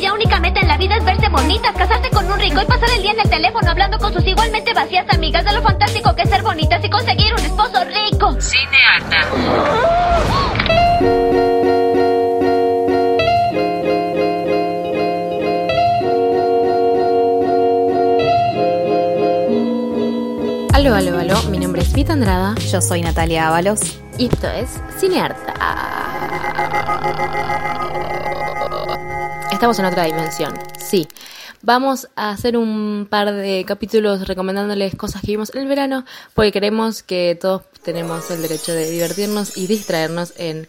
Cuya única meta en la vida es verse bonitas, casarse con un rico y pasar el día en el teléfono hablando con sus igualmente vacías amigas de lo fantástico que es ser bonitas y conseguir un esposo rico. Cinearta. Aló, aló, aló, mi nombre es Vita Andrada Yo soy Natalia Ábalos. y esto es Cinearta. Estamos en otra dimensión, sí. Vamos a hacer un par de capítulos recomendándoles cosas que vimos en el verano, porque queremos que todos tenemos el derecho de divertirnos y distraernos en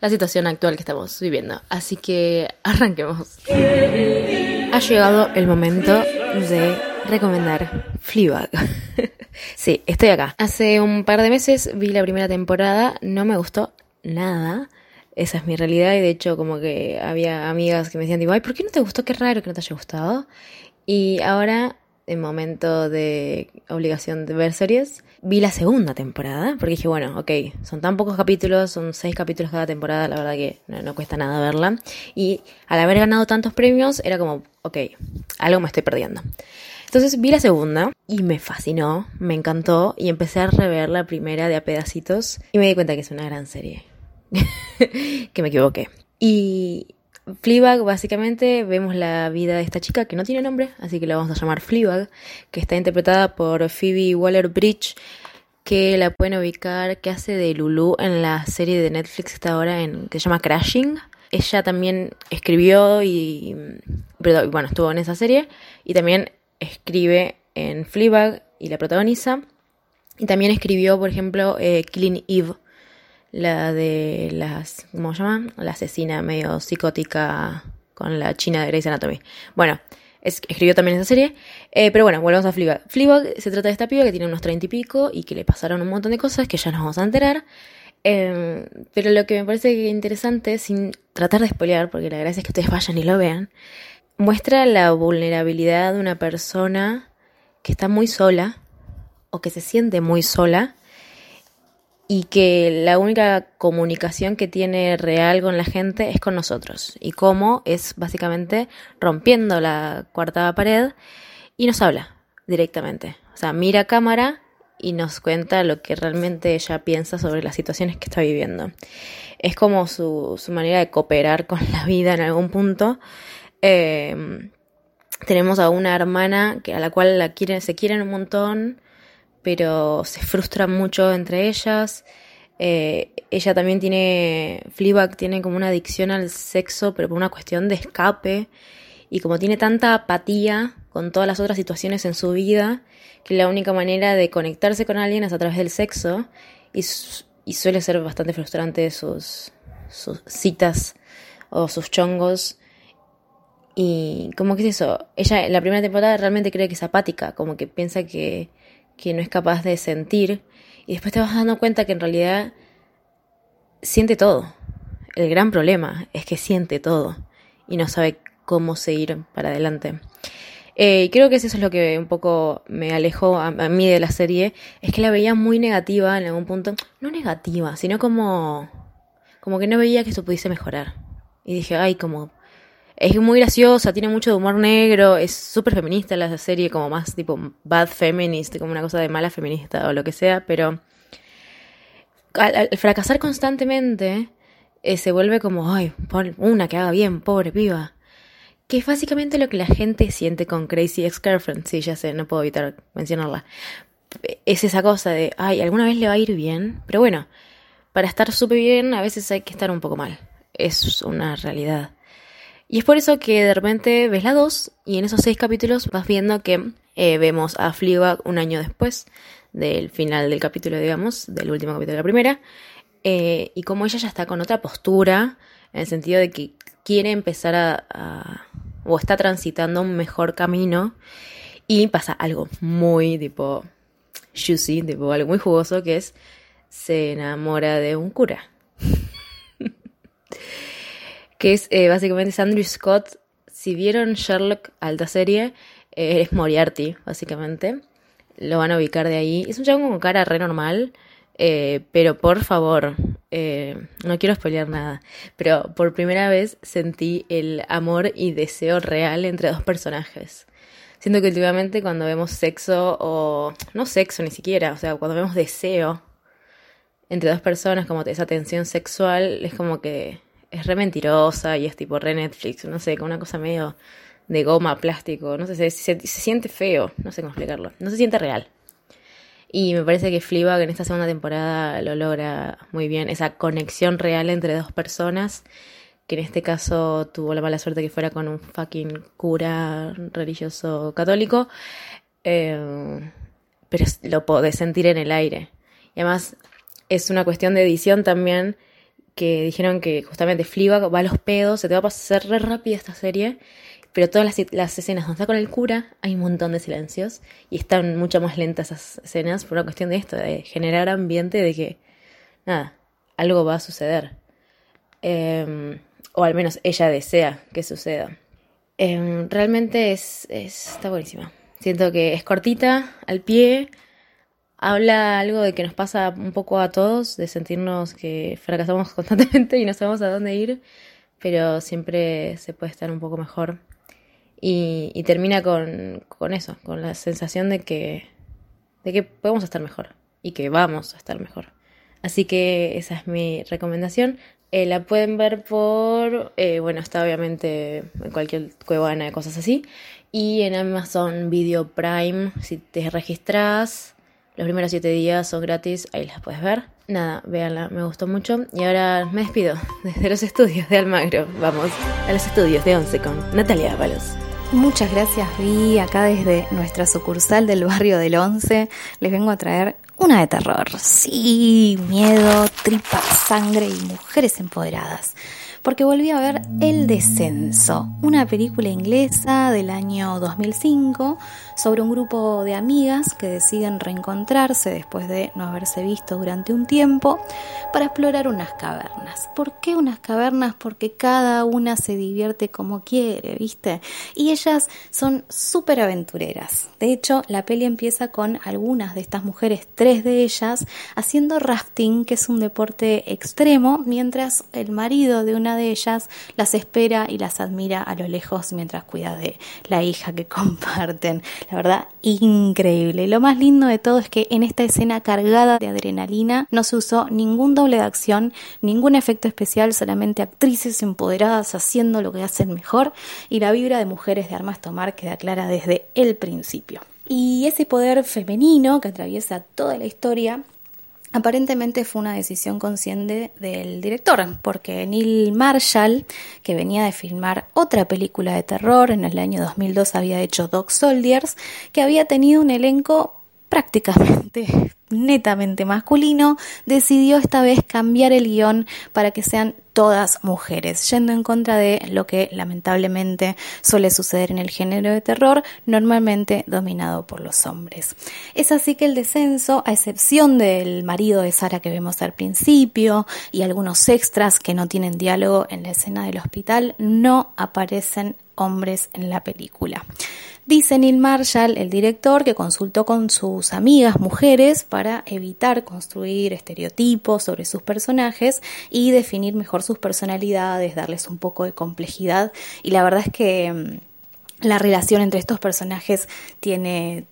la situación actual que estamos viviendo. Así que arranquemos. Ha llegado el momento de recomendar Fleabag. sí, estoy acá. Hace un par de meses vi la primera temporada, no me gustó nada. Esa es mi realidad y de hecho como que había amigas que me decían, digo, ay, ¿por qué no te gustó? Qué raro que no te haya gustado. Y ahora, en momento de obligación de ver series, vi la segunda temporada, porque dije, bueno, ok, son tan pocos capítulos, son seis capítulos cada temporada, la verdad que no, no cuesta nada verla. Y al haber ganado tantos premios, era como, ok, algo me estoy perdiendo. Entonces vi la segunda y me fascinó, me encantó y empecé a rever la primera de a pedacitos y me di cuenta que es una gran serie. que me equivoqué. Y Fleabag, básicamente, vemos la vida de esta chica que no tiene nombre, así que la vamos a llamar Fleabag, que está interpretada por Phoebe Waller-Bridge, que la pueden ubicar, que hace de Lulu en la serie de Netflix que está ahora en, que se llama Crashing. Ella también escribió y, perdón, bueno, estuvo en esa serie y también escribe en Fleabag y la protagoniza. Y también escribió, por ejemplo, eh, Killing Eve, la de las, ¿cómo se llama? La asesina medio psicótica con la china de Grey's Anatomy. Bueno, es- escribió también esa serie. Eh, pero bueno, volvemos a Fleabag. Fleabag se trata de esta piba que tiene unos treinta y pico y que le pasaron un montón de cosas que ya nos vamos a enterar. Eh, pero lo que me parece interesante, sin tratar de spoilear, porque la gracia es que ustedes vayan y lo vean, muestra la vulnerabilidad de una persona que está muy sola o que se siente muy sola y que la única comunicación que tiene real con la gente es con nosotros. Y cómo es básicamente rompiendo la cuarta pared y nos habla directamente. O sea, mira a cámara y nos cuenta lo que realmente ella piensa sobre las situaciones que está viviendo. Es como su, su manera de cooperar con la vida en algún punto. Eh, tenemos a una hermana que, a la cual se quieren un montón, pero se frustran mucho entre ellas. Eh, ella también tiene, Fleabag tiene como una adicción al sexo, pero por una cuestión de escape. Y como tiene tanta apatía con todas las otras situaciones en su vida, que la única manera de conectarse con alguien es a través del sexo. Y, su- y suele ser bastante frustrante sus citas o sus chongos. Y como que es eso, ella en la primera temporada realmente cree que es apática, como que piensa que, que no es capaz de sentir. Y después te vas dando cuenta que en realidad siente todo. El gran problema es que siente todo y no sabe cómo seguir para adelante. Eh, creo que eso es lo que un poco me alejó a, a mí de la serie, es que la veía muy negativa en algún punto. No negativa, sino como, como que no veía que eso pudiese mejorar. Y dije, ay, como es muy graciosa, tiene mucho de humor negro, es súper feminista la serie, como más tipo bad feminist, como una cosa de mala feminista o lo que sea, pero al, fracasar constantemente eh, se vuelve como, ay, pon una que haga bien, pobre piba. Que es básicamente lo que la gente siente con Crazy Ex-Girlfriend, sí, ya sé, no puedo evitar mencionarla. Es esa cosa de, ay, alguna vez le va a ir bien, pero bueno, para estar súper bien a veces hay que estar un poco mal, es una realidad. Y es por eso que de repente ves la 2 y en esos seis capítulos vas viendo que eh, vemos a Fleabag un año después del final del capítulo, digamos, del último capítulo de la primera, eh, y como ella ya está con otra postura, en el sentido de que quiere empezar a, a- o está transitando un mejor camino, y pasa algo muy tipo juicy, tipo algo muy jugoso, que es se enamora de un cura. Que es eh, básicamente es Andrew Scott. Si vieron Sherlock, alta serie, eh, es Moriarty, básicamente. Lo van a ubicar de ahí. Es un chabón con cara re normal. Eh, pero por favor, no quiero spoilear nada, pero por primera vez sentí el amor y deseo real entre dos personajes. Siento que últimamente cuando vemos sexo, o no sexo ni siquiera, o sea, cuando vemos deseo entre dos personas, como esa tensión sexual, es como que es re mentirosa y es tipo re Netflix, no sé, como una cosa medio de goma, plástico, no sé, se, se, siente feo, no sé cómo explicarlo, no se siente real. Y me parece que Fleabag en esta segunda temporada lo logra muy bien, esa conexión real entre dos personas que en este caso tuvo la mala suerte que fuera con un fucking cura religioso católico, eh, pero lo podés sentir en el aire. Y además es una cuestión de edición también, que dijeron que justamente Fliba va a los pedos, se te va a pasar re rápida esta serie, pero todas las, las, escenas donde está con el cura hay un montón de silencios y están mucho más lentas esas escenas por una cuestión de esto, de generar ambiente de que, nada, algo va a suceder. Eh, o al menos ella desea que suceda. Em, realmente es, está buenísima. Siento que es cortita, al pie, habla algo de que nos pasa un poco a todos, de sentirnos que fracasamos constantemente y no sabemos a dónde ir, pero siempre se puede estar un poco mejor. Y, termina con, con, eso, con la sensación de que, de que podemos estar mejor y que vamos a estar mejor. Así que esa es mi recomendación. Eh, la pueden ver por, eh, bueno, está obviamente en cualquier cuevana cosas así. Y en Amazon Video Prime, si te registras, los primeros 7 días son gratis, ahí las puedes ver. Nada, véanla, me gustó mucho. Y ahora me despido desde los estudios de Almagro. Vamos a los estudios de Once con Natalia Ábalos. Muchas gracias, Vi. Acá desde nuestra sucursal del barrio del Once les vengo a traer una de terror. Sí, miedo, tripa, sangre y mujeres empoderadas porque volví a ver El Descenso, una película inglesa del año 2005 sobre un grupo de amigas que deciden reencontrarse después de no haberse visto durante un tiempo para explorar unas cavernas. ¿Por qué unas cavernas? Porque cada una se divierte como quiere, ¿viste? Y ellas son súper aventureras. De hecho, la peli empieza con algunas de estas mujeres, tres de ellas, haciendo rafting, que es un deporte extremo, mientras el marido de una de ellas las espera y las admira a lo lejos mientras cuida de la hija que comparten. La verdad, increíble. Lo más lindo de todo es que en esta escena cargada de adrenalina no se usó ningún doble de acción, ningún efecto especial, solamente actrices empoderadas haciendo lo que hacen mejor y la vibra de mujeres de armas tomar queda clara desde el principio. Y ese poder femenino que atraviesa toda la historia Aparentemente fue una decisión consciente del director, porque Neil Marshall, que venía de filmar otra película de terror, en el año 2002 había hecho Dog Soldiers, que había tenido un elenco prácticamente netamente masculino, decidió esta vez cambiar el guion para que sean todas mujeres, yendo en contra de lo que lamentablemente suele suceder en el género de terror, normalmente dominado por los hombres. Es así que el descenso, a excepción del marido de Sara que vemos al principio y algunos extras que no tienen diálogo en la escena del hospital, no aparecen hombres en la película. Dice Neil Marshall, el director, que consultó con sus amigas mujeres para evitar construir estereotipos sobre sus personajes y definir mejor sus personalidades, darles un poco de complejidad. Y la verdad es que mm, la relación entre estos personajes tiene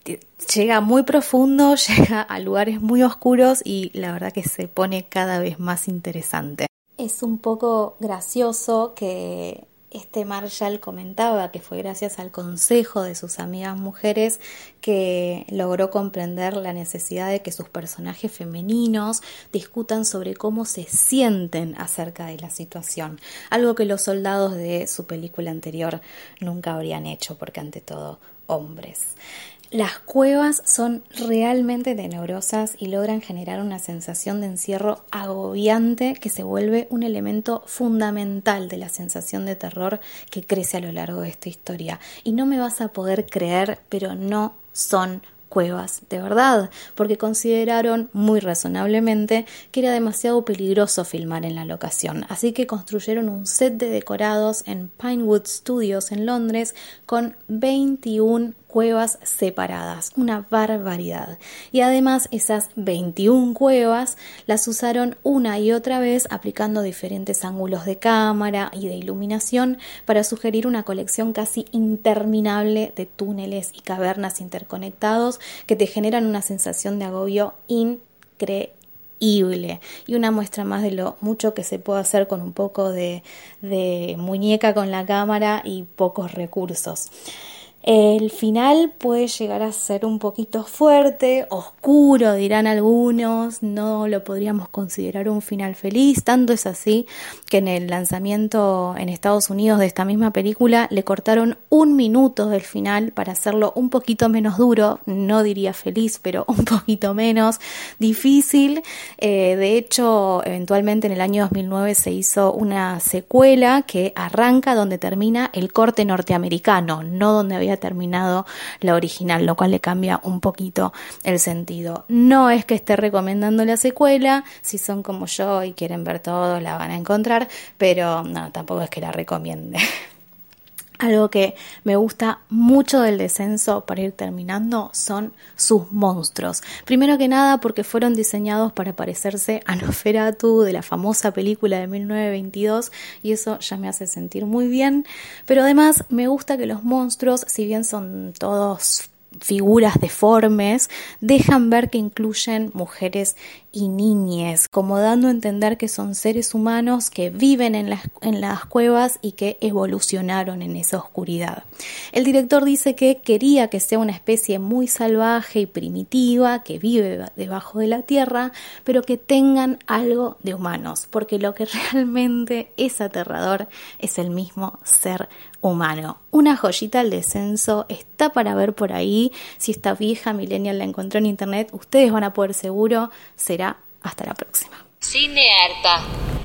llega muy profundo, llega a lugares muy oscuros y la verdad que se pone cada vez más interesante. Es un poco gracioso que este Marshall comentaba que fue gracias al consejo de sus amigas mujeres que logró comprender la necesidad de que sus personajes femeninos discutan sobre cómo se sienten acerca de la situación, algo que los soldados de su película anterior nunca habrían hecho porque ante todo hombres. Las cuevas son realmente tenebrosas y logran generar una sensación de encierro agobiante que se vuelve un elemento fundamental de la sensación de terror que crece a lo largo de esta historia. Y no me vas a poder creer, pero no son cuevas de verdad, porque consideraron muy razonablemente que era demasiado peligroso filmar en la locación. Así que construyeron un set de decorados en Pinewood Studios en Londres con 21 cuevas separadas, una barbaridad. Y además esas 21 cuevas las usaron una y otra vez aplicando diferentes ángulos de cámara y de iluminación para sugerir una colección casi interminable de túneles y cavernas interconectados que te generan una sensación de agobio increíble y una muestra más de lo mucho que se puede hacer con un poco de, de muñeca con la cámara y pocos recursos. El final puede llegar a ser un poquito fuerte, oscuro, dirán algunos, no lo podríamos considerar un final feliz, tanto es así que en el lanzamiento en Estados Unidos de esta misma película le cortaron un minuto del final para hacerlo un poquito menos duro, no diría feliz, pero un poquito menos difícil. Eh, de hecho, eventualmente en el año 2009 se hizo una secuela que arranca donde termina el corte norteamericano, no donde había terminado la original, lo cual le cambia un poquito el sentido. No es que esté recomendando la secuela, si son como yo y quieren ver todo, la van a encontrar, pero no, tampoco es que la recomiende. Algo que me gusta mucho del descenso para ir terminando son sus monstruos. Primero que nada porque fueron diseñados para parecerse a Nosferatu de la famosa película de 1922 y eso ya me hace sentir muy bien. Pero además me gusta que los monstruos, si bien son todos figuras deformes, dejan ver que incluyen mujeres y niñes, como dando a entender que son seres humanos que viven en las, en las cuevas y que evolucionaron en esa oscuridad. El director dice que quería que sea una especie muy salvaje y primitiva, que vive debajo de la tierra, pero que tengan algo de humanos, porque lo que realmente es aterrador es el mismo ser humano. Una joyita al descenso está para ver por ahí. Si esta vieja millennial la encontró en internet, ustedes van a poder seguro. Será hasta la próxima. Cine Arta.